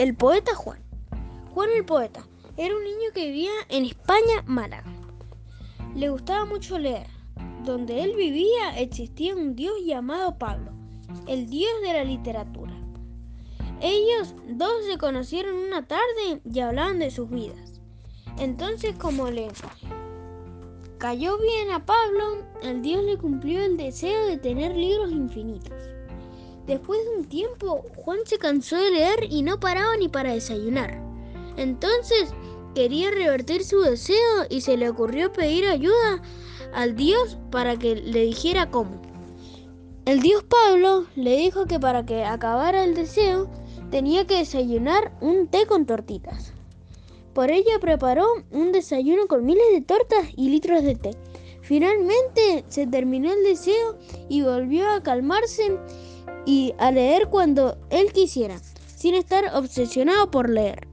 El poeta Juan. Juan el poeta era un niño que vivía en España, Málaga. Le gustaba mucho leer. Donde él vivía existía un dios llamado Pablo, el dios de la literatura. Ellos dos se conocieron una tarde y hablaban de sus vidas. Entonces, como le cayó bien a Pablo, el dios le cumplió el deseo de tener libros infinitos. Después de un tiempo, Juan se cansó de leer y no paraba ni para desayunar. Entonces quería revertir su deseo y se le ocurrió pedir ayuda al dios para que le dijera cómo. El dios Pablo le dijo que para que acabara el deseo tenía que desayunar un té con tortitas. Por ello preparó un desayuno con miles de tortas y litros de té. Finalmente se terminó el deseo y volvió a calmarse y a leer cuando él quisiera, sin estar obsesionado por leer.